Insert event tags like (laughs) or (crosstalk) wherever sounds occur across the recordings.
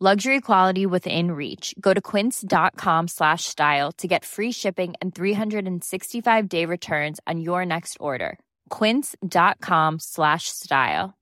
Luxury quality within reach. Go to quince.com slash style to get free shipping and 365 day returns on your next order. Quince.com slash style.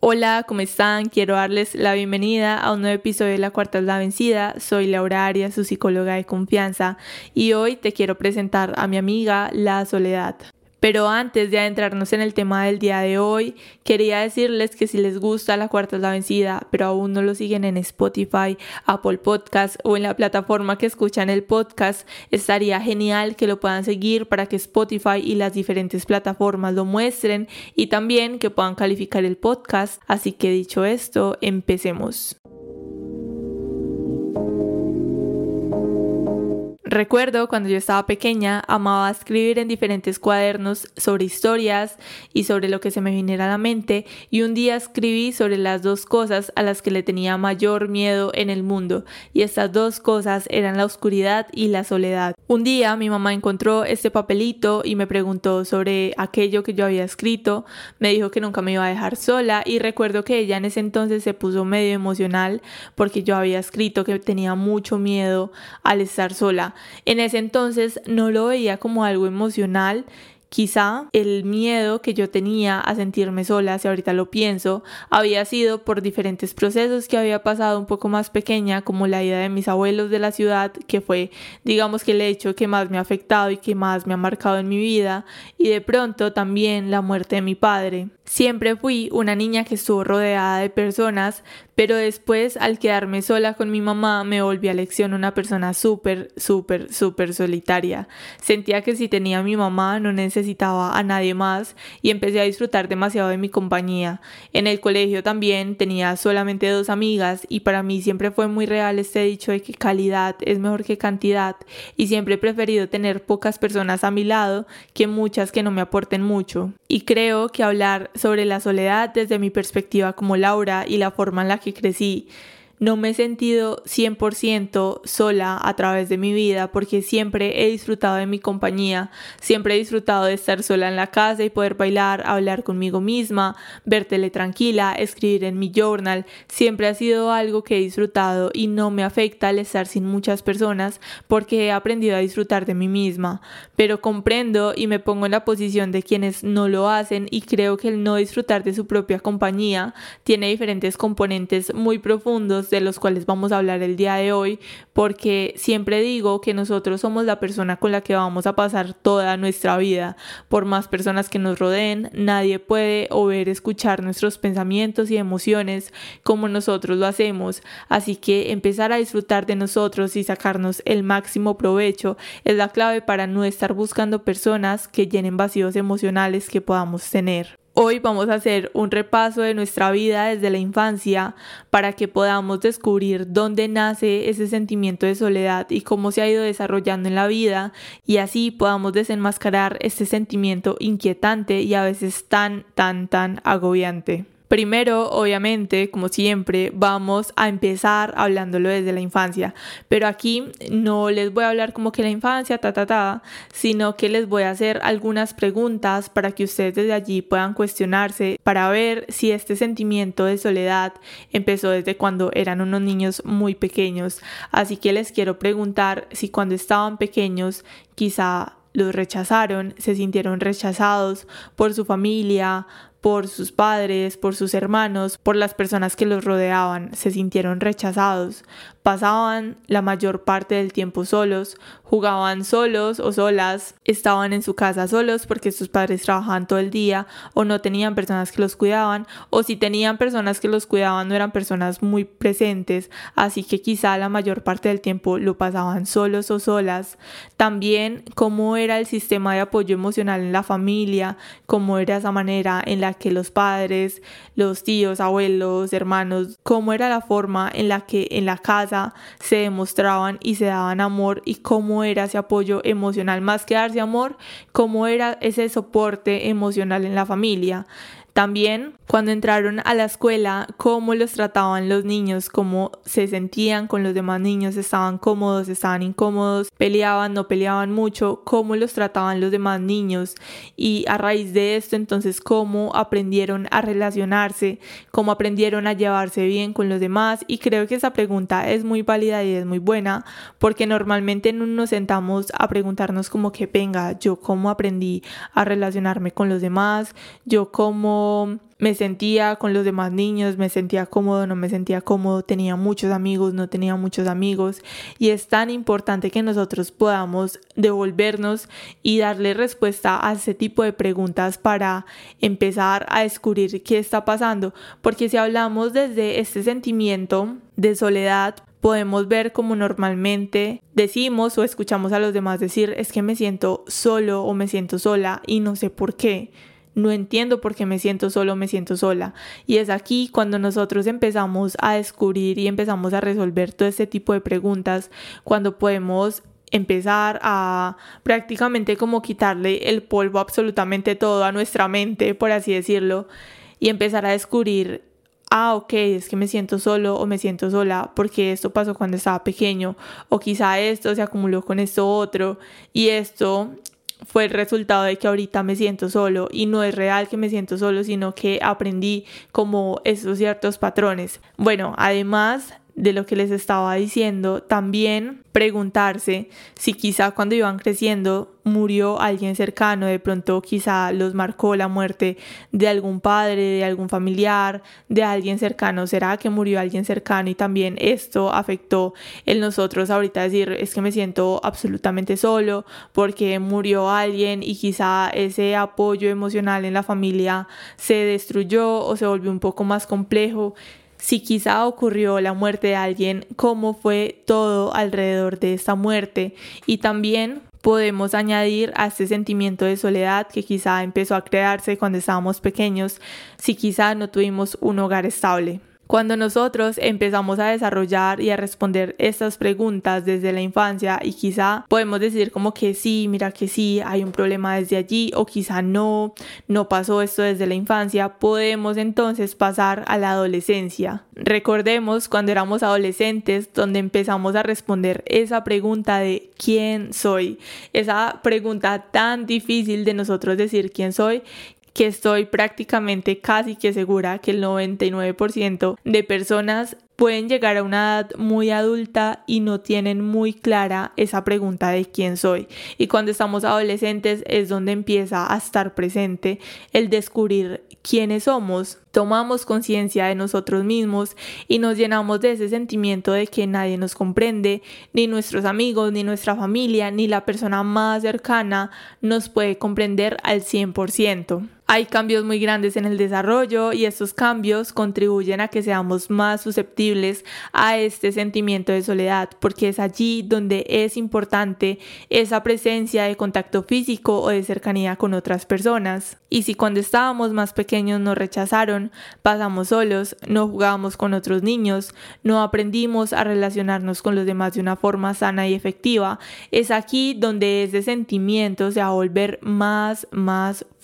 Hola, ¿cómo están? Quiero darles la bienvenida a un nuevo episodio de La Cuarta es la Vencida. Soy Laura Arias, su psicóloga de confianza, y hoy te quiero presentar a mi amiga La Soledad. Pero antes de adentrarnos en el tema del día de hoy, quería decirles que si les gusta La Cuarta es la Vencida, pero aún no lo siguen en Spotify, Apple Podcast o en la plataforma que escuchan el podcast, estaría genial que lo puedan seguir para que Spotify y las diferentes plataformas lo muestren y también que puedan calificar el podcast. Así que dicho esto, empecemos. Recuerdo cuando yo estaba pequeña, amaba escribir en diferentes cuadernos sobre historias y sobre lo que se me viniera a la mente y un día escribí sobre las dos cosas a las que le tenía mayor miedo en el mundo y estas dos cosas eran la oscuridad y la soledad. Un día mi mamá encontró este papelito y me preguntó sobre aquello que yo había escrito, me dijo que nunca me iba a dejar sola y recuerdo que ella en ese entonces se puso medio emocional porque yo había escrito que tenía mucho miedo al estar sola. En ese entonces no lo veía como algo emocional, Quizá el miedo que yo tenía a sentirme sola, si ahorita lo pienso, había sido por diferentes procesos que había pasado un poco más pequeña, como la ida de mis abuelos de la ciudad, que fue, digamos que el hecho que más me ha afectado y que más me ha marcado en mi vida, y de pronto también la muerte de mi padre. Siempre fui una niña que estuvo rodeada de personas, pero después al quedarme sola con mi mamá me volví a lección una persona súper, súper, súper solitaria. Sentía que si tenía a mi mamá no necesitaba a nadie más y empecé a disfrutar demasiado de mi compañía. En el colegio también tenía solamente dos amigas y para mí siempre fue muy real este dicho de que calidad es mejor que cantidad y siempre he preferido tener pocas personas a mi lado que muchas que no me aporten mucho. Y creo que hablar sobre la soledad desde mi perspectiva como Laura y la forma en la que crecí no me he sentido 100% sola a través de mi vida porque siempre he disfrutado de mi compañía, siempre he disfrutado de estar sola en la casa y poder bailar, hablar conmigo misma, ver tele tranquila, escribir en mi journal, siempre ha sido algo que he disfrutado y no me afecta al estar sin muchas personas porque he aprendido a disfrutar de mí misma, pero comprendo y me pongo en la posición de quienes no lo hacen y creo que el no disfrutar de su propia compañía tiene diferentes componentes muy profundos de los cuales vamos a hablar el día de hoy, porque siempre digo que nosotros somos la persona con la que vamos a pasar toda nuestra vida. Por más personas que nos rodeen, nadie puede o ver, escuchar nuestros pensamientos y emociones como nosotros lo hacemos. Así que empezar a disfrutar de nosotros y sacarnos el máximo provecho es la clave para no estar buscando personas que llenen vacíos emocionales que podamos tener. Hoy vamos a hacer un repaso de nuestra vida desde la infancia para que podamos descubrir dónde nace ese sentimiento de soledad y cómo se ha ido desarrollando en la vida y así podamos desenmascarar este sentimiento inquietante y a veces tan, tan, tan agobiante. Primero, obviamente, como siempre, vamos a empezar hablándolo desde la infancia, pero aquí no les voy a hablar como que la infancia, ta, ta, ta, sino que les voy a hacer algunas preguntas para que ustedes desde allí puedan cuestionarse, para ver si este sentimiento de soledad empezó desde cuando eran unos niños muy pequeños. Así que les quiero preguntar si cuando estaban pequeños quizá los rechazaron, se sintieron rechazados por su familia, por sus padres, por sus hermanos, por las personas que los rodeaban, se sintieron rechazados, pasaban la mayor parte del tiempo solos, jugaban solos o solas, estaban en su casa solos porque sus padres trabajaban todo el día o no tenían personas que los cuidaban o si tenían personas que los cuidaban no eran personas muy presentes, así que quizá la mayor parte del tiempo lo pasaban solos o solas. También cómo era el sistema de apoyo emocional en la familia, cómo era esa manera en la que los padres, los tíos, abuelos, hermanos, cómo era la forma en la que en la casa se demostraban y se daban amor y cómo era ese apoyo emocional, más que darse amor, cómo era ese soporte emocional en la familia. También cuando entraron a la escuela, cómo los trataban los niños, cómo se sentían con los demás niños, estaban cómodos, estaban incómodos, peleaban, no peleaban mucho, cómo los trataban los demás niños. Y a raíz de esto entonces cómo aprendieron a relacionarse, cómo aprendieron a llevarse bien con los demás. Y creo que esa pregunta es muy válida y es muy buena porque normalmente no nos sentamos a preguntarnos como que venga, yo cómo aprendí a relacionarme con los demás, yo cómo me sentía con los demás niños, me sentía cómodo, no me sentía cómodo, tenía muchos amigos, no tenía muchos amigos. Y es tan importante que nosotros podamos devolvernos y darle respuesta a ese tipo de preguntas para empezar a descubrir qué está pasando. Porque si hablamos desde este sentimiento de soledad, podemos ver como normalmente decimos o escuchamos a los demás decir es que me siento solo o me siento sola y no sé por qué no entiendo por qué me siento solo, me siento sola. Y es aquí cuando nosotros empezamos a descubrir y empezamos a resolver todo este tipo de preguntas, cuando podemos empezar a prácticamente como quitarle el polvo absolutamente todo a nuestra mente, por así decirlo, y empezar a descubrir, ah, ok, es que me siento solo o me siento sola porque esto pasó cuando estaba pequeño, o quizá esto se acumuló con esto otro, y esto fue el resultado de que ahorita me siento solo y no es real que me siento solo, sino que aprendí como esos ciertos patrones. Bueno, además de lo que les estaba diciendo, también preguntarse si quizá cuando iban creciendo murió alguien cercano, de pronto quizá los marcó la muerte de algún padre, de algún familiar, de alguien cercano. ¿Será que murió alguien cercano y también esto afectó en nosotros ahorita decir es que me siento absolutamente solo porque murió alguien y quizá ese apoyo emocional en la familia se destruyó o se volvió un poco más complejo? Si quizá ocurrió la muerte de alguien, cómo fue todo alrededor de esta muerte y también podemos añadir a este sentimiento de soledad que quizá empezó a crearse cuando estábamos pequeños, si quizá no tuvimos un hogar estable. Cuando nosotros empezamos a desarrollar y a responder estas preguntas desde la infancia y quizá podemos decir como que sí, mira que sí, hay un problema desde allí o quizá no, no pasó esto desde la infancia, podemos entonces pasar a la adolescencia. Recordemos cuando éramos adolescentes donde empezamos a responder esa pregunta de quién soy, esa pregunta tan difícil de nosotros decir quién soy que estoy prácticamente casi que segura que el 99% de personas pueden llegar a una edad muy adulta y no tienen muy clara esa pregunta de quién soy. Y cuando estamos adolescentes es donde empieza a estar presente el descubrir quiénes somos, tomamos conciencia de nosotros mismos y nos llenamos de ese sentimiento de que nadie nos comprende, ni nuestros amigos, ni nuestra familia, ni la persona más cercana nos puede comprender al 100%. Hay cambios muy grandes en el desarrollo y estos cambios contribuyen a que seamos más susceptibles a este sentimiento de soledad, porque es allí donde es importante esa presencia de contacto físico o de cercanía con otras personas. Y si cuando estábamos más pequeños nos rechazaron, pasamos solos, no jugábamos con otros niños, no aprendimos a relacionarnos con los demás de una forma sana y efectiva, es aquí donde ese sentimiento se va a volver más, más fuerte,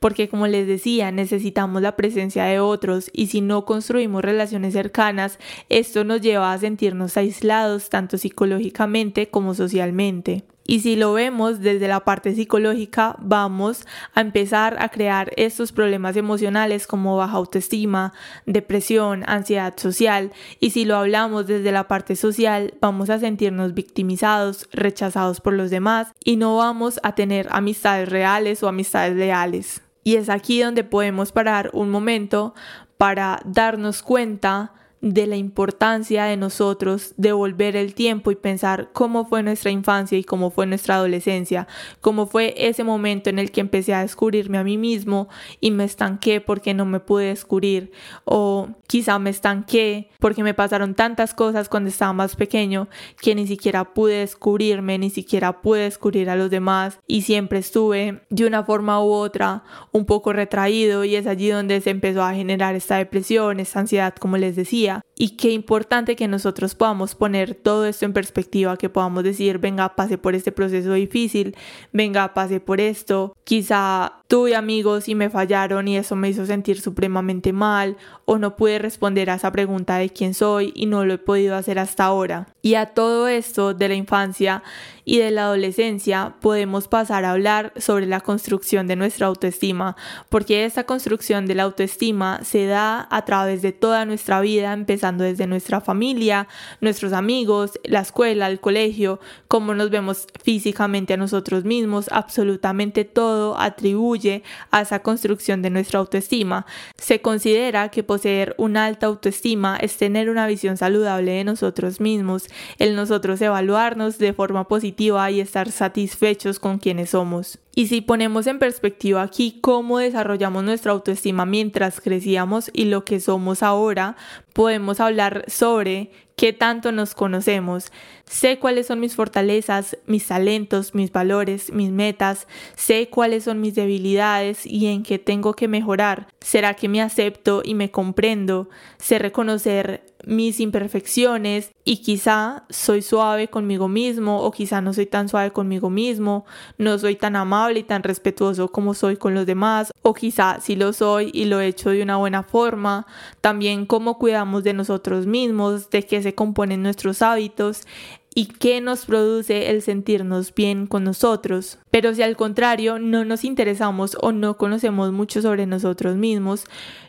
porque como les decía, necesitamos la presencia de otros y si no construimos relaciones cercanas, esto nos lleva a sentirnos aislados tanto psicológicamente como socialmente. Y si lo vemos desde la parte psicológica, vamos a empezar a crear estos problemas emocionales como baja autoestima, depresión, ansiedad social. Y si lo hablamos desde la parte social, vamos a sentirnos victimizados, rechazados por los demás y no vamos a tener amistades reales o amistades leales. Y es aquí donde podemos parar un momento para darnos cuenta de la importancia de nosotros devolver el tiempo y pensar cómo fue nuestra infancia y cómo fue nuestra adolescencia, cómo fue ese momento en el que empecé a descubrirme a mí mismo y me estanqué porque no me pude descubrir o quizá me estanqué porque me pasaron tantas cosas cuando estaba más pequeño que ni siquiera pude descubrirme, ni siquiera pude descubrir a los demás y siempre estuve de una forma u otra un poco retraído y es allí donde se empezó a generar esta depresión, esta ansiedad como les decía India. Y qué importante que nosotros podamos poner todo esto en perspectiva, que podamos decir, venga, pase por este proceso difícil, venga, pase por esto, quizá tuve amigos y me fallaron y eso me hizo sentir supremamente mal o no pude responder a esa pregunta de quién soy y no lo he podido hacer hasta ahora. Y a todo esto de la infancia y de la adolescencia podemos pasar a hablar sobre la construcción de nuestra autoestima, porque esta construcción de la autoestima se da a través de toda nuestra vida, empezando desde nuestra familia, nuestros amigos, la escuela, el colegio, cómo nos vemos físicamente a nosotros mismos, absolutamente todo atribuye a esa construcción de nuestra autoestima. Se considera que poseer una alta autoestima es tener una visión saludable de nosotros mismos, el nosotros evaluarnos de forma positiva y estar satisfechos con quienes somos. Y si ponemos en perspectiva aquí cómo desarrollamos nuestra autoestima mientras crecíamos y lo que somos ahora, podemos hablar sobre qué tanto nos conocemos. Sé cuáles son mis fortalezas, mis talentos, mis valores, mis metas. Sé cuáles son mis debilidades y en qué tengo que mejorar. ¿Será que me acepto y me comprendo? Sé reconocer mis imperfecciones y quizá soy suave conmigo mismo o quizá no soy tan suave conmigo mismo, no soy tan amable y tan respetuoso como soy con los demás o quizá sí lo soy y lo he hecho de una buena forma, también cómo cuidamos de nosotros mismos, de qué se componen nuestros hábitos y qué nos produce el sentirnos bien con nosotros. Pero si al contrario no nos interesamos o no conocemos mucho sobre nosotros mismos,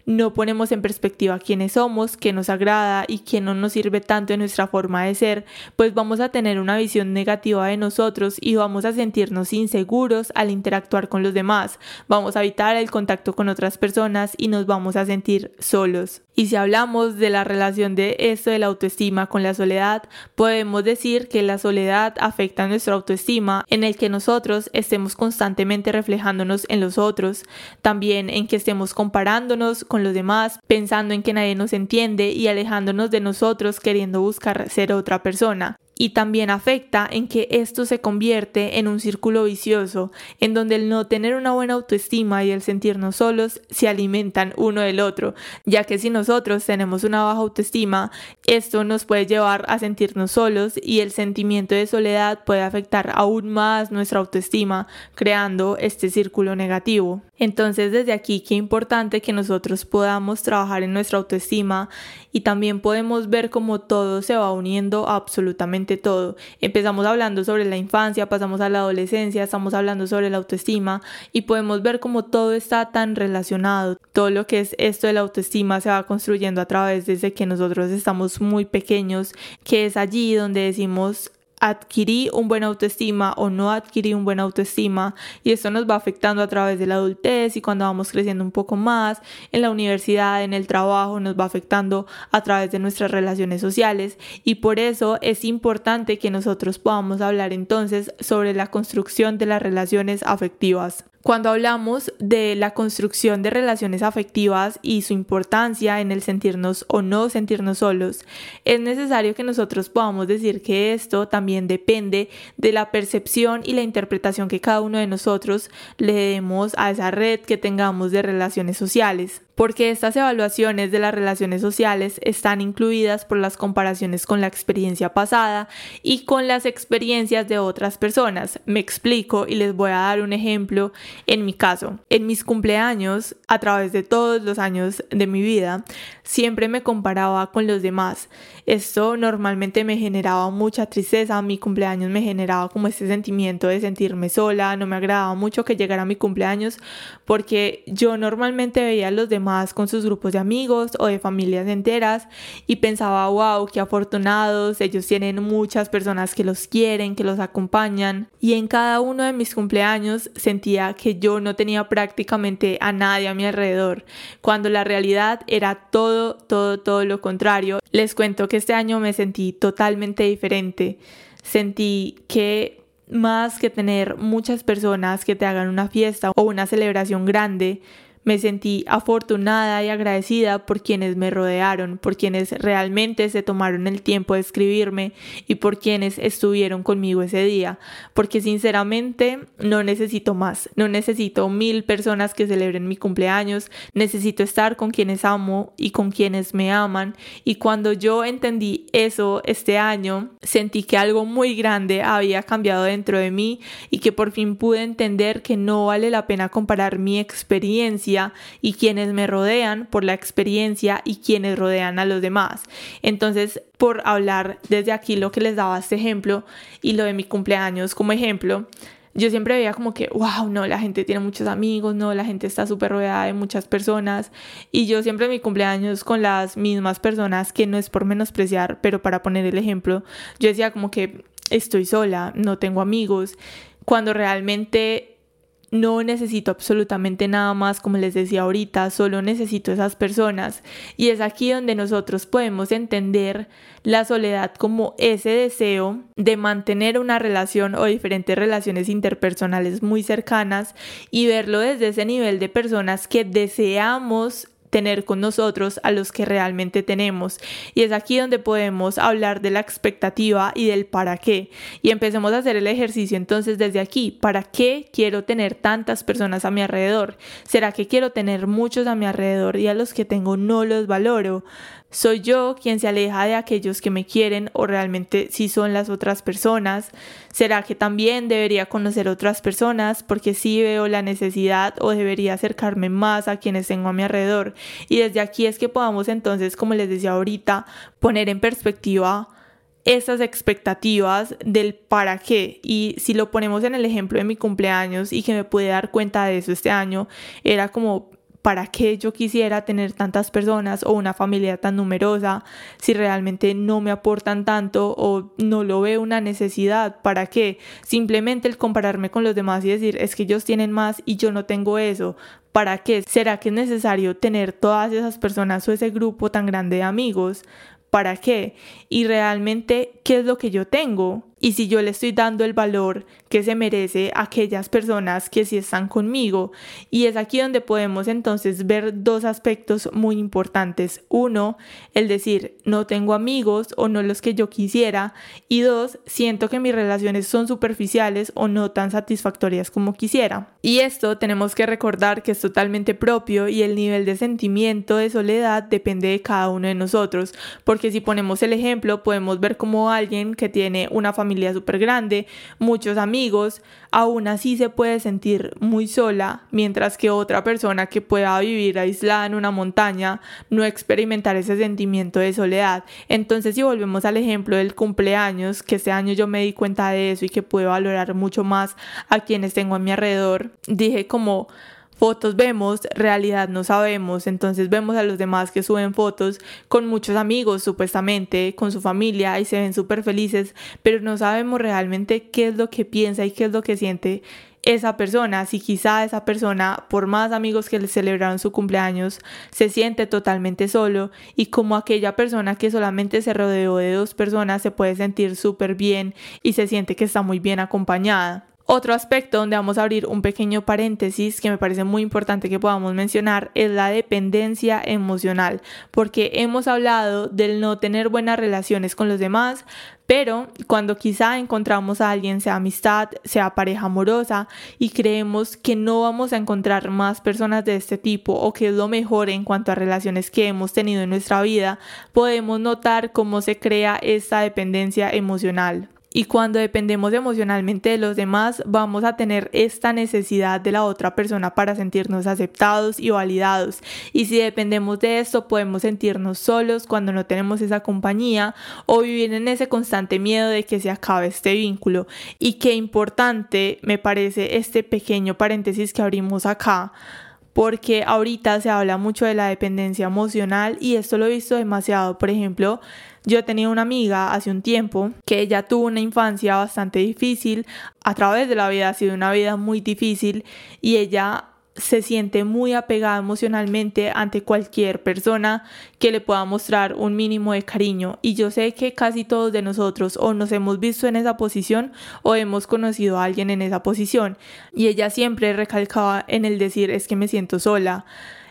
no ponemos en perspectiva quiénes somos, qué nos agrada y qué no nos sirve tanto en nuestra forma de ser, pues vamos a tener una visión negativa de nosotros y vamos a sentirnos inseguros al interactuar con los demás, vamos a evitar el contacto con otras personas y nos vamos a sentir solos. Y si hablamos de la relación de esto de la autoestima con la soledad, podemos decir que la soledad afecta nuestra autoestima en el que nosotros estemos constantemente reflejándonos en los otros, también en que estemos comparándonos con los demás, pensando en que nadie nos entiende y alejándonos de nosotros queriendo buscar ser otra persona y también afecta en que esto se convierte en un círculo vicioso, en donde el no tener una buena autoestima y el sentirnos solos se alimentan uno del otro, ya que si nosotros tenemos una baja autoestima, esto nos puede llevar a sentirnos solos y el sentimiento de soledad puede afectar aún más nuestra autoestima, creando este círculo negativo. Entonces desde aquí qué importante que nosotros podamos trabajar en nuestra autoestima y también podemos ver cómo todo se va uniendo absolutamente todo. Empezamos hablando sobre la infancia, pasamos a la adolescencia, estamos hablando sobre la autoestima y podemos ver cómo todo está tan relacionado. Todo lo que es esto de la autoestima se va construyendo a través desde que nosotros estamos muy pequeños, que es allí donde decimos adquirí un buen autoestima o no adquirí un buen autoestima y esto nos va afectando a través de la adultez y cuando vamos creciendo un poco más en la universidad, en el trabajo, nos va afectando a través de nuestras relaciones sociales y por eso es importante que nosotros podamos hablar entonces sobre la construcción de las relaciones afectivas. Cuando hablamos de la construcción de relaciones afectivas y su importancia en el sentirnos o no sentirnos solos, es necesario que nosotros podamos decir que esto también depende de la percepción y la interpretación que cada uno de nosotros le demos a esa red que tengamos de relaciones sociales. Porque estas evaluaciones de las relaciones sociales están incluidas por las comparaciones con la experiencia pasada y con las experiencias de otras personas. Me explico y les voy a dar un ejemplo en mi caso. En mis cumpleaños, a través de todos los años de mi vida, siempre me comparaba con los demás. Esto normalmente me generaba mucha tristeza, mi cumpleaños me generaba como ese sentimiento de sentirme sola, no me agradaba mucho que llegara mi cumpleaños porque yo normalmente veía a los demás con sus grupos de amigos o de familias enteras y pensaba, wow, qué afortunados, ellos tienen muchas personas que los quieren, que los acompañan y en cada uno de mis cumpleaños sentía que yo no tenía prácticamente a nadie a mi alrededor, cuando la realidad era todo, todo, todo lo contrario. Les cuento que este año me sentí totalmente diferente. Sentí que más que tener muchas personas que te hagan una fiesta o una celebración grande, me sentí afortunada y agradecida por quienes me rodearon, por quienes realmente se tomaron el tiempo de escribirme y por quienes estuvieron conmigo ese día, porque sinceramente no necesito más, no necesito mil personas que celebren mi cumpleaños, necesito estar con quienes amo y con quienes me aman. Y cuando yo entendí eso este año, sentí que algo muy grande había cambiado dentro de mí y que por fin pude entender que no vale la pena comparar mi experiencia y quienes me rodean por la experiencia y quienes rodean a los demás. Entonces, por hablar desde aquí lo que les daba este ejemplo y lo de mi cumpleaños como ejemplo, yo siempre veía como que, wow, no, la gente tiene muchos amigos, no, la gente está súper rodeada de muchas personas. Y yo siempre mi cumpleaños con las mismas personas, que no es por menospreciar, pero para poner el ejemplo, yo decía como que estoy sola, no tengo amigos, cuando realmente no necesito absolutamente nada más, como les decía ahorita, solo necesito esas personas. Y es aquí donde nosotros podemos entender la soledad como ese deseo de mantener una relación o diferentes relaciones interpersonales muy cercanas y verlo desde ese nivel de personas que deseamos tener con nosotros a los que realmente tenemos. Y es aquí donde podemos hablar de la expectativa y del para qué. Y empecemos a hacer el ejercicio entonces desde aquí. ¿Para qué quiero tener tantas personas a mi alrededor? ¿Será que quiero tener muchos a mi alrededor y a los que tengo no los valoro? ¿Soy yo quien se aleja de aquellos que me quieren o realmente si son las otras personas? ¿Será que también debería conocer otras personas porque sí veo la necesidad o debería acercarme más a quienes tengo a mi alrededor? Y desde aquí es que podamos entonces, como les decía ahorita, poner en perspectiva esas expectativas del para qué. Y si lo ponemos en el ejemplo de mi cumpleaños y que me pude dar cuenta de eso este año, era como ¿para qué yo quisiera tener tantas personas o una familia tan numerosa si realmente no me aportan tanto o no lo veo una necesidad? ¿Para qué? Simplemente el compararme con los demás y decir, es que ellos tienen más y yo no tengo eso. ¿Para qué? ¿Será que es necesario tener todas esas personas o ese grupo tan grande de amigos? ¿Para qué? Y realmente, ¿qué es lo que yo tengo? Y si yo le estoy dando el valor que se merece a aquellas personas que sí están conmigo. Y es aquí donde podemos entonces ver dos aspectos muy importantes. Uno, el decir, no tengo amigos o no los que yo quisiera. Y dos, siento que mis relaciones son superficiales o no tan satisfactorias como quisiera. Y esto tenemos que recordar que es totalmente propio y el nivel de sentimiento de soledad depende de cada uno de nosotros. Porque si ponemos el ejemplo, podemos ver como alguien que tiene una familia familia súper grande, muchos amigos, aún así se puede sentir muy sola, mientras que otra persona que pueda vivir aislada en una montaña no experimentar ese sentimiento de soledad. Entonces si volvemos al ejemplo del cumpleaños, que este año yo me di cuenta de eso y que puedo valorar mucho más a quienes tengo a mi alrededor, dije como fotos vemos, realidad no sabemos, entonces vemos a los demás que suben fotos con muchos amigos supuestamente, con su familia y se ven súper felices, pero no sabemos realmente qué es lo que piensa y qué es lo que siente esa persona, si quizá esa persona, por más amigos que le celebraron su cumpleaños, se siente totalmente solo y como aquella persona que solamente se rodeó de dos personas se puede sentir súper bien y se siente que está muy bien acompañada. Otro aspecto donde vamos a abrir un pequeño paréntesis que me parece muy importante que podamos mencionar es la dependencia emocional, porque hemos hablado del no tener buenas relaciones con los demás, pero cuando quizá encontramos a alguien, sea amistad, sea pareja amorosa, y creemos que no vamos a encontrar más personas de este tipo o que es lo mejor en cuanto a relaciones que hemos tenido en nuestra vida, podemos notar cómo se crea esta dependencia emocional. Y cuando dependemos emocionalmente de los demás, vamos a tener esta necesidad de la otra persona para sentirnos aceptados y validados. Y si dependemos de esto, podemos sentirnos solos cuando no tenemos esa compañía o vivir en ese constante miedo de que se acabe este vínculo. Y qué importante me parece este pequeño paréntesis que abrimos acá porque ahorita se habla mucho de la dependencia emocional y esto lo he visto demasiado. Por ejemplo, yo tenía una amiga hace un tiempo que ella tuvo una infancia bastante difícil, a través de la vida ha sido una vida muy difícil y ella se siente muy apegada emocionalmente ante cualquier persona que le pueda mostrar un mínimo de cariño. Y yo sé que casi todos de nosotros o nos hemos visto en esa posición o hemos conocido a alguien en esa posición. Y ella siempre recalcaba en el decir es que me siento sola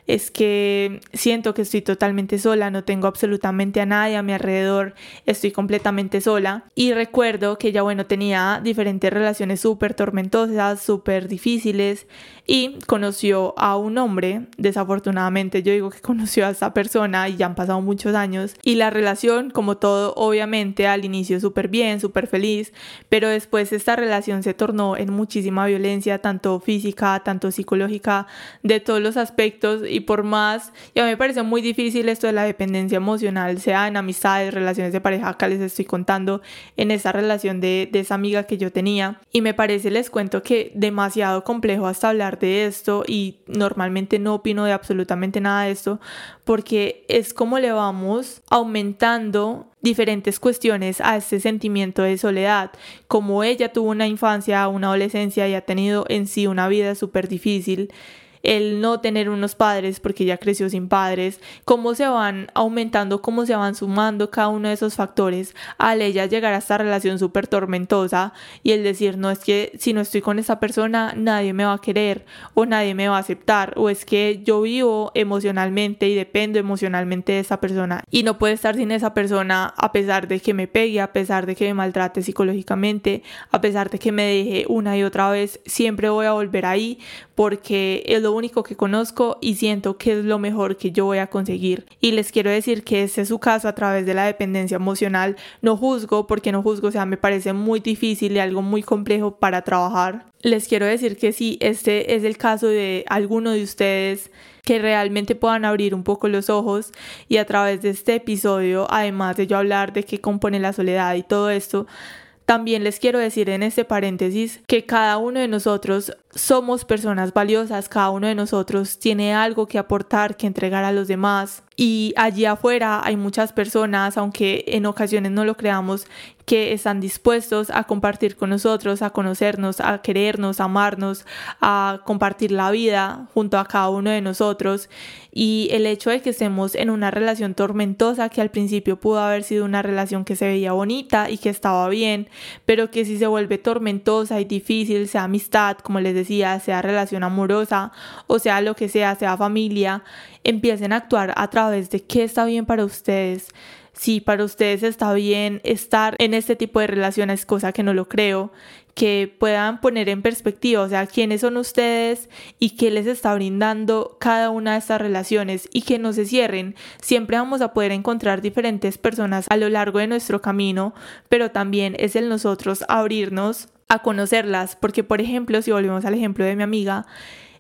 es que siento que estoy totalmente sola, no tengo absolutamente a nadie a mi alrededor, estoy completamente sola. Y recuerdo que ella, bueno, tenía diferentes relaciones súper tormentosas, súper difíciles y conoció a un hombre, desafortunadamente yo digo que (laughs) conoció a esa persona y ya han pasado muchos años y la relación, como todo, obviamente al inicio súper bien, súper feliz, pero después esta relación se tornó en muchísima violencia, tanto física, tanto psicológica, de todos los aspectos por más, ya me parece muy difícil esto de la dependencia emocional, sea en amistades, relaciones de pareja, acá les estoy contando en esa relación de, de esa amiga que yo tenía. Y me parece, les cuento que demasiado complejo hasta hablar de esto y normalmente no opino de absolutamente nada de esto porque es como le vamos aumentando diferentes cuestiones a este sentimiento de soledad, como ella tuvo una infancia, una adolescencia y ha tenido en sí una vida súper difícil el no tener unos padres porque ya creció sin padres, cómo se van aumentando, cómo se van sumando cada uno de esos factores al ella llegar a esta relación súper tormentosa y el decir, no es que si no estoy con esa persona nadie me va a querer o nadie me va a aceptar o es que yo vivo emocionalmente y dependo emocionalmente de esa persona y no puedo estar sin esa persona a pesar de que me pegue, a pesar de que me maltrate psicológicamente, a pesar de que me deje una y otra vez, siempre voy a volver ahí porque es lo único que conozco y siento que es lo mejor que yo voy a conseguir. Y les quiero decir que ese es su caso a través de la dependencia emocional. No juzgo porque no juzgo, o sea, me parece muy difícil y algo muy complejo para trabajar. Les quiero decir que si este es el caso de alguno de ustedes que realmente puedan abrir un poco los ojos y a través de este episodio, además de yo hablar de qué compone la soledad y todo esto, también les quiero decir en este paréntesis que cada uno de nosotros somos personas valiosas, cada uno de nosotros tiene algo que aportar, que entregar a los demás. Y allí afuera hay muchas personas, aunque en ocasiones no lo creamos, que están dispuestos a compartir con nosotros, a conocernos, a querernos, a amarnos, a compartir la vida junto a cada uno de nosotros. Y el hecho de que estemos en una relación tormentosa, que al principio pudo haber sido una relación que se veía bonita y que estaba bien, pero que si se vuelve tormentosa y difícil, sea amistad, como les decía, sea relación amorosa o sea lo que sea, sea familia, empiecen a actuar a través de qué está bien para ustedes. Si para ustedes está bien estar en este tipo de relaciones, cosa que no lo creo, que puedan poner en perspectiva, o sea, quiénes son ustedes y qué les está brindando cada una de estas relaciones y que no se cierren. Siempre vamos a poder encontrar diferentes personas a lo largo de nuestro camino, pero también es el nosotros abrirnos a conocerlas, porque por ejemplo, si volvemos al ejemplo de mi amiga,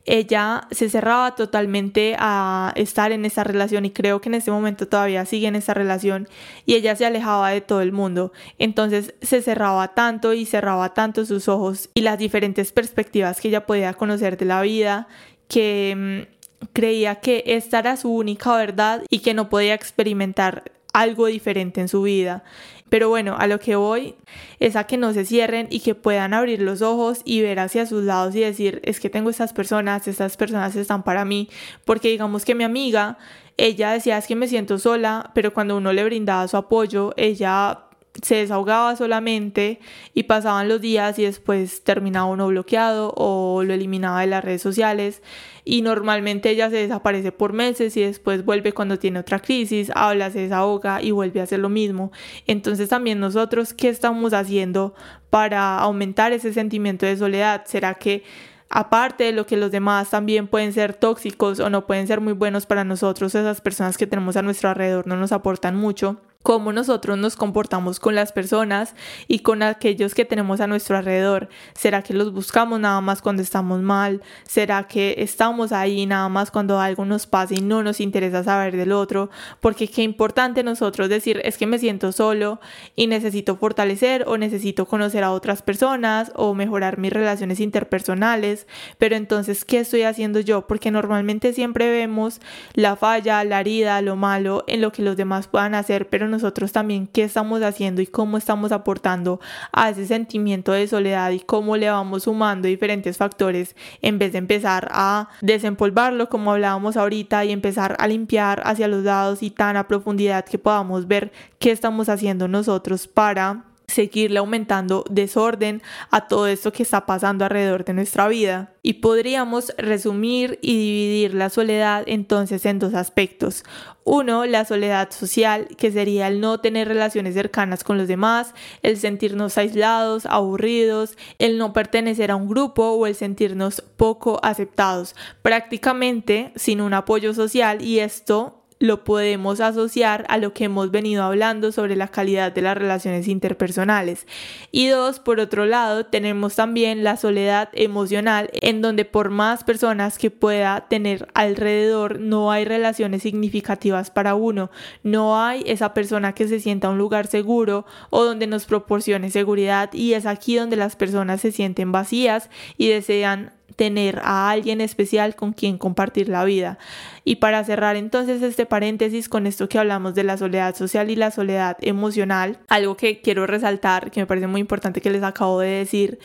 ella se cerraba totalmente a estar en esa relación y creo que en ese momento todavía sigue en esa relación y ella se alejaba de todo el mundo. Entonces se cerraba tanto y cerraba tanto sus ojos y las diferentes perspectivas que ella podía conocer de la vida que mm, creía que esta era su única verdad y que no podía experimentar algo diferente en su vida. Pero bueno, a lo que voy es a que no se cierren y que puedan abrir los ojos y ver hacia sus lados y decir, es que tengo estas personas, estas personas están para mí, porque digamos que mi amiga, ella decía, es que me siento sola, pero cuando uno le brindaba su apoyo, ella se desahogaba solamente y pasaban los días y después terminaba uno bloqueado o lo eliminaba de las redes sociales y normalmente ella se desaparece por meses y después vuelve cuando tiene otra crisis, habla, se desahoga y vuelve a hacer lo mismo. Entonces también nosotros, ¿qué estamos haciendo para aumentar ese sentimiento de soledad? ¿Será que aparte de lo que los demás también pueden ser tóxicos o no pueden ser muy buenos para nosotros, esas personas que tenemos a nuestro alrededor no nos aportan mucho? Cómo nosotros nos comportamos con las personas y con aquellos que tenemos a nuestro alrededor. ¿Será que los buscamos nada más cuando estamos mal? ¿Será que estamos ahí nada más cuando algo nos pasa y no nos interesa saber del otro? Porque qué importante nosotros decir es que me siento solo y necesito fortalecer o necesito conocer a otras personas o mejorar mis relaciones interpersonales. Pero entonces, ¿qué estoy haciendo yo? Porque normalmente siempre vemos la falla, la herida, lo malo en lo que los demás puedan hacer, pero nosotros también qué estamos haciendo y cómo estamos aportando a ese sentimiento de soledad y cómo le vamos sumando diferentes factores en vez de empezar a desempolvarlo como hablábamos ahorita y empezar a limpiar hacia los lados y tan a profundidad que podamos ver qué estamos haciendo nosotros para seguirle aumentando desorden a todo esto que está pasando alrededor de nuestra vida. Y podríamos resumir y dividir la soledad entonces en dos aspectos. Uno, la soledad social, que sería el no tener relaciones cercanas con los demás, el sentirnos aislados, aburridos, el no pertenecer a un grupo o el sentirnos poco aceptados, prácticamente sin un apoyo social y esto lo podemos asociar a lo que hemos venido hablando sobre la calidad de las relaciones interpersonales. Y dos, por otro lado, tenemos también la soledad emocional, en donde por más personas que pueda tener alrededor, no hay relaciones significativas para uno, no hay esa persona que se sienta un lugar seguro o donde nos proporcione seguridad y es aquí donde las personas se sienten vacías y desean tener a alguien especial con quien compartir la vida. Y para cerrar entonces este paréntesis con esto que hablamos de la soledad social y la soledad emocional, algo que quiero resaltar, que me parece muy importante que les acabo de decir,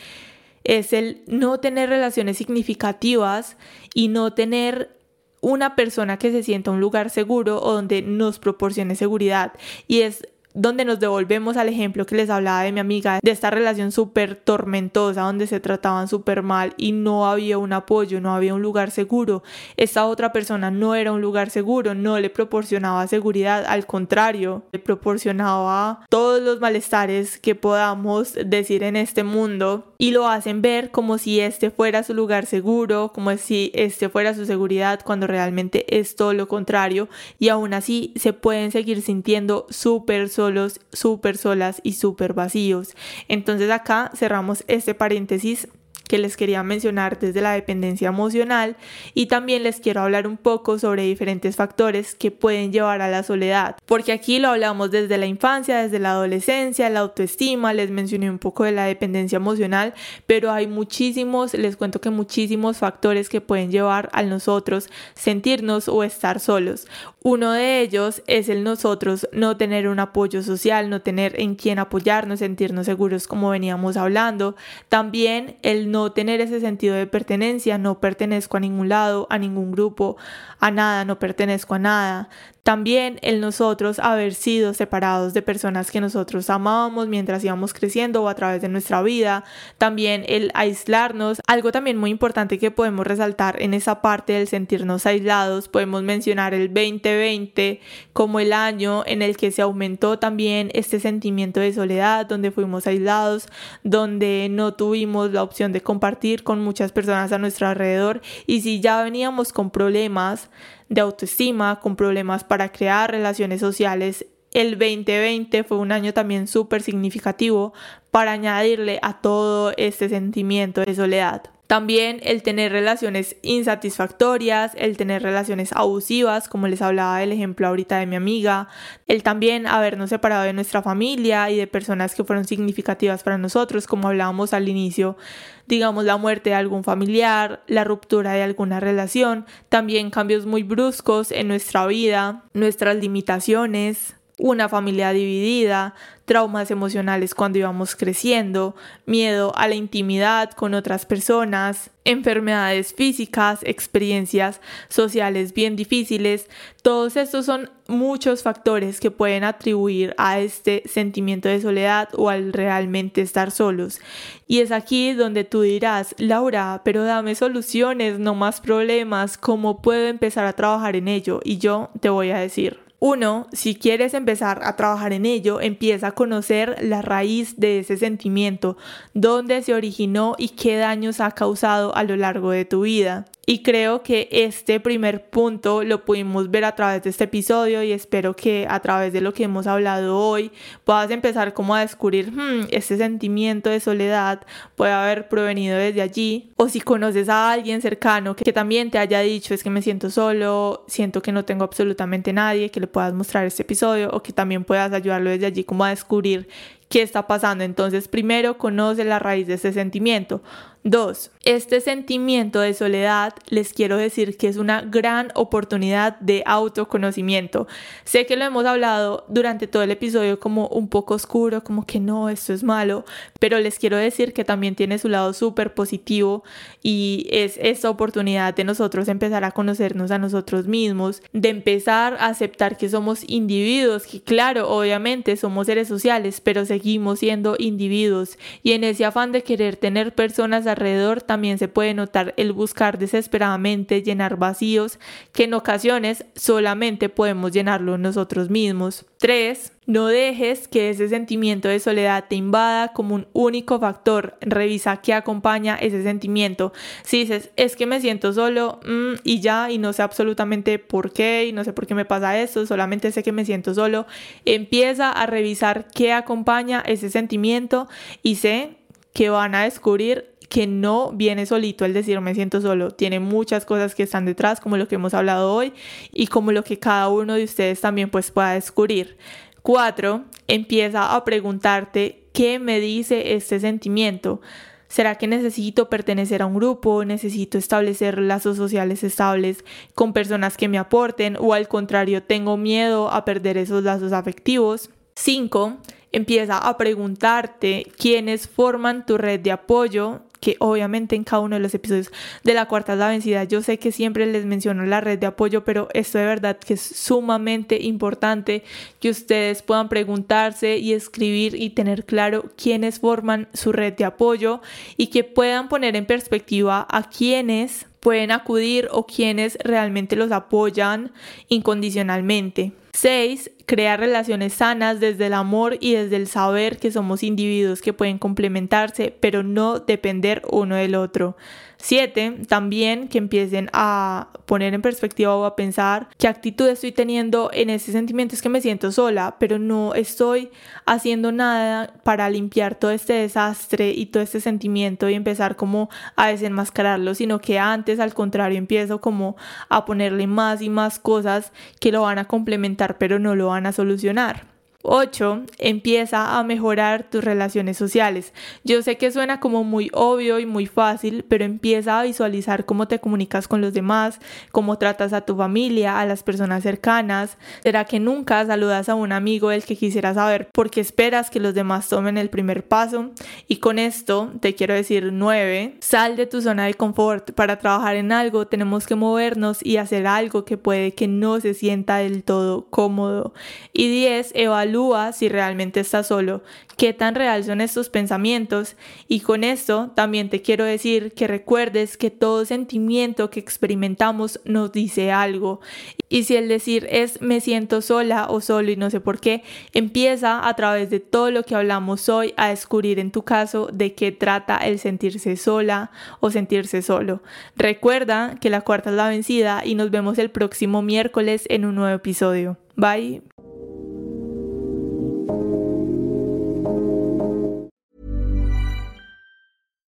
es el no tener relaciones significativas y no tener una persona que se sienta un lugar seguro o donde nos proporcione seguridad. Y es donde nos devolvemos al ejemplo que les hablaba de mi amiga, de esta relación súper tormentosa, donde se trataban súper mal y no había un apoyo, no había un lugar seguro. Esta otra persona no era un lugar seguro, no le proporcionaba seguridad, al contrario, le proporcionaba todos los malestares que podamos decir en este mundo y lo hacen ver como si este fuera su lugar seguro, como si este fuera su seguridad, cuando realmente es todo lo contrario y aún así se pueden seguir sintiendo súper solos, súper solas y súper vacíos. Entonces acá cerramos este paréntesis que les quería mencionar desde la dependencia emocional y también les quiero hablar un poco sobre diferentes factores que pueden llevar a la soledad, porque aquí lo hablamos desde la infancia, desde la adolescencia, la autoestima, les mencioné un poco de la dependencia emocional, pero hay muchísimos, les cuento que muchísimos factores que pueden llevar a nosotros sentirnos o estar solos. Uno de ellos es el nosotros no tener un apoyo social, no tener en quién apoyarnos, sentirnos seguros como veníamos hablando. También el no tener ese sentido de pertenencia, no pertenezco a ningún lado, a ningún grupo, a nada, no pertenezco a nada. También el nosotros haber sido separados de personas que nosotros amábamos mientras íbamos creciendo o a través de nuestra vida. También el aislarnos. Algo también muy importante que podemos resaltar en esa parte del sentirnos aislados. Podemos mencionar el 2020 como el año en el que se aumentó también este sentimiento de soledad, donde fuimos aislados, donde no tuvimos la opción de compartir con muchas personas a nuestro alrededor. Y si ya veníamos con problemas, de autoestima, con problemas para crear relaciones sociales. El 2020 fue un año también súper significativo para añadirle a todo este sentimiento de soledad. También el tener relaciones insatisfactorias, el tener relaciones abusivas, como les hablaba del ejemplo ahorita de mi amiga, el también habernos separado de nuestra familia y de personas que fueron significativas para nosotros, como hablábamos al inicio, digamos la muerte de algún familiar, la ruptura de alguna relación, también cambios muy bruscos en nuestra vida, nuestras limitaciones, una familia dividida, traumas emocionales cuando íbamos creciendo, miedo a la intimidad con otras personas, enfermedades físicas, experiencias sociales bien difíciles. Todos estos son muchos factores que pueden atribuir a este sentimiento de soledad o al realmente estar solos. Y es aquí donde tú dirás, Laura, pero dame soluciones, no más problemas, ¿cómo puedo empezar a trabajar en ello? Y yo te voy a decir. Uno, si quieres empezar a trabajar en ello, empieza a conocer la raíz de ese sentimiento, dónde se originó y qué daños ha causado a lo largo de tu vida. Y creo que este primer punto lo pudimos ver a través de este episodio y espero que a través de lo que hemos hablado hoy puedas empezar como a descubrir hmm, este sentimiento de soledad puede haber provenido desde allí o si conoces a alguien cercano que, que también te haya dicho es que me siento solo, siento que no tengo absolutamente nadie que le puedas mostrar este episodio o que también puedas ayudarlo desde allí como a descubrir qué está pasando. Entonces, primero, conoce la raíz de ese sentimiento. Dos, este sentimiento de soledad les quiero decir que es una gran oportunidad de autoconocimiento. Sé que lo hemos hablado durante todo el episodio como un poco oscuro, como que no, esto es malo, pero les quiero decir que también tiene su lado súper positivo y es esta oportunidad de nosotros empezar a conocernos a nosotros mismos, de empezar a aceptar que somos individuos, que claro, obviamente somos seres sociales, pero seguimos siendo individuos y en ese afán de querer tener personas también se puede notar el buscar desesperadamente llenar vacíos que en ocasiones solamente podemos llenarlo nosotros mismos. 3. No dejes que ese sentimiento de soledad te invada como un único factor. Revisa qué acompaña ese sentimiento. Si dices, es que me siento solo mm, y ya, y no sé absolutamente por qué, y no sé por qué me pasa esto, solamente sé que me siento solo, empieza a revisar qué acompaña ese sentimiento y sé que van a descubrir que no viene solito el decir me siento solo, tiene muchas cosas que están detrás, como lo que hemos hablado hoy y como lo que cada uno de ustedes también pues pueda descubrir. Cuatro, empieza a preguntarte qué me dice este sentimiento. ¿Será que necesito pertenecer a un grupo? ¿Necesito establecer lazos sociales estables con personas que me aporten? ¿O al contrario, tengo miedo a perder esos lazos afectivos? 5. Empieza a preguntarte quiénes forman tu red de apoyo que obviamente en cada uno de los episodios de la cuarta es la vencida, yo sé que siempre les menciono la red de apoyo, pero esto de verdad que es sumamente importante que ustedes puedan preguntarse y escribir y tener claro quiénes forman su red de apoyo y que puedan poner en perspectiva a quienes pueden acudir o quienes realmente los apoyan incondicionalmente. 6. Crear relaciones sanas desde el amor y desde el saber que somos individuos que pueden complementarse, pero no depender uno del otro. Siete, también que empiecen a poner en perspectiva o a pensar qué actitud estoy teniendo en ese sentimiento. Es que me siento sola, pero no estoy haciendo nada para limpiar todo este desastre y todo este sentimiento y empezar como a desenmascararlo, sino que antes al contrario empiezo como a ponerle más y más cosas que lo van a complementar pero no lo van a solucionar. 8. Empieza a mejorar tus relaciones sociales. Yo sé que suena como muy obvio y muy fácil, pero empieza a visualizar cómo te comunicas con los demás, cómo tratas a tu familia, a las personas cercanas. ¿Será que nunca saludas a un amigo del que quisieras saber por qué esperas que los demás tomen el primer paso? Y con esto te quiero decir 9. Sal de tu zona de confort. Para trabajar en algo tenemos que movernos y hacer algo que puede que no se sienta del todo cómodo. Y 10. Evalúa si realmente estás solo, qué tan real son estos pensamientos y con esto también te quiero decir que recuerdes que todo sentimiento que experimentamos nos dice algo y si el decir es me siento sola o solo y no sé por qué, empieza a través de todo lo que hablamos hoy a descubrir en tu caso de qué trata el sentirse sola o sentirse solo. Recuerda que la cuarta es la vencida y nos vemos el próximo miércoles en un nuevo episodio. Bye.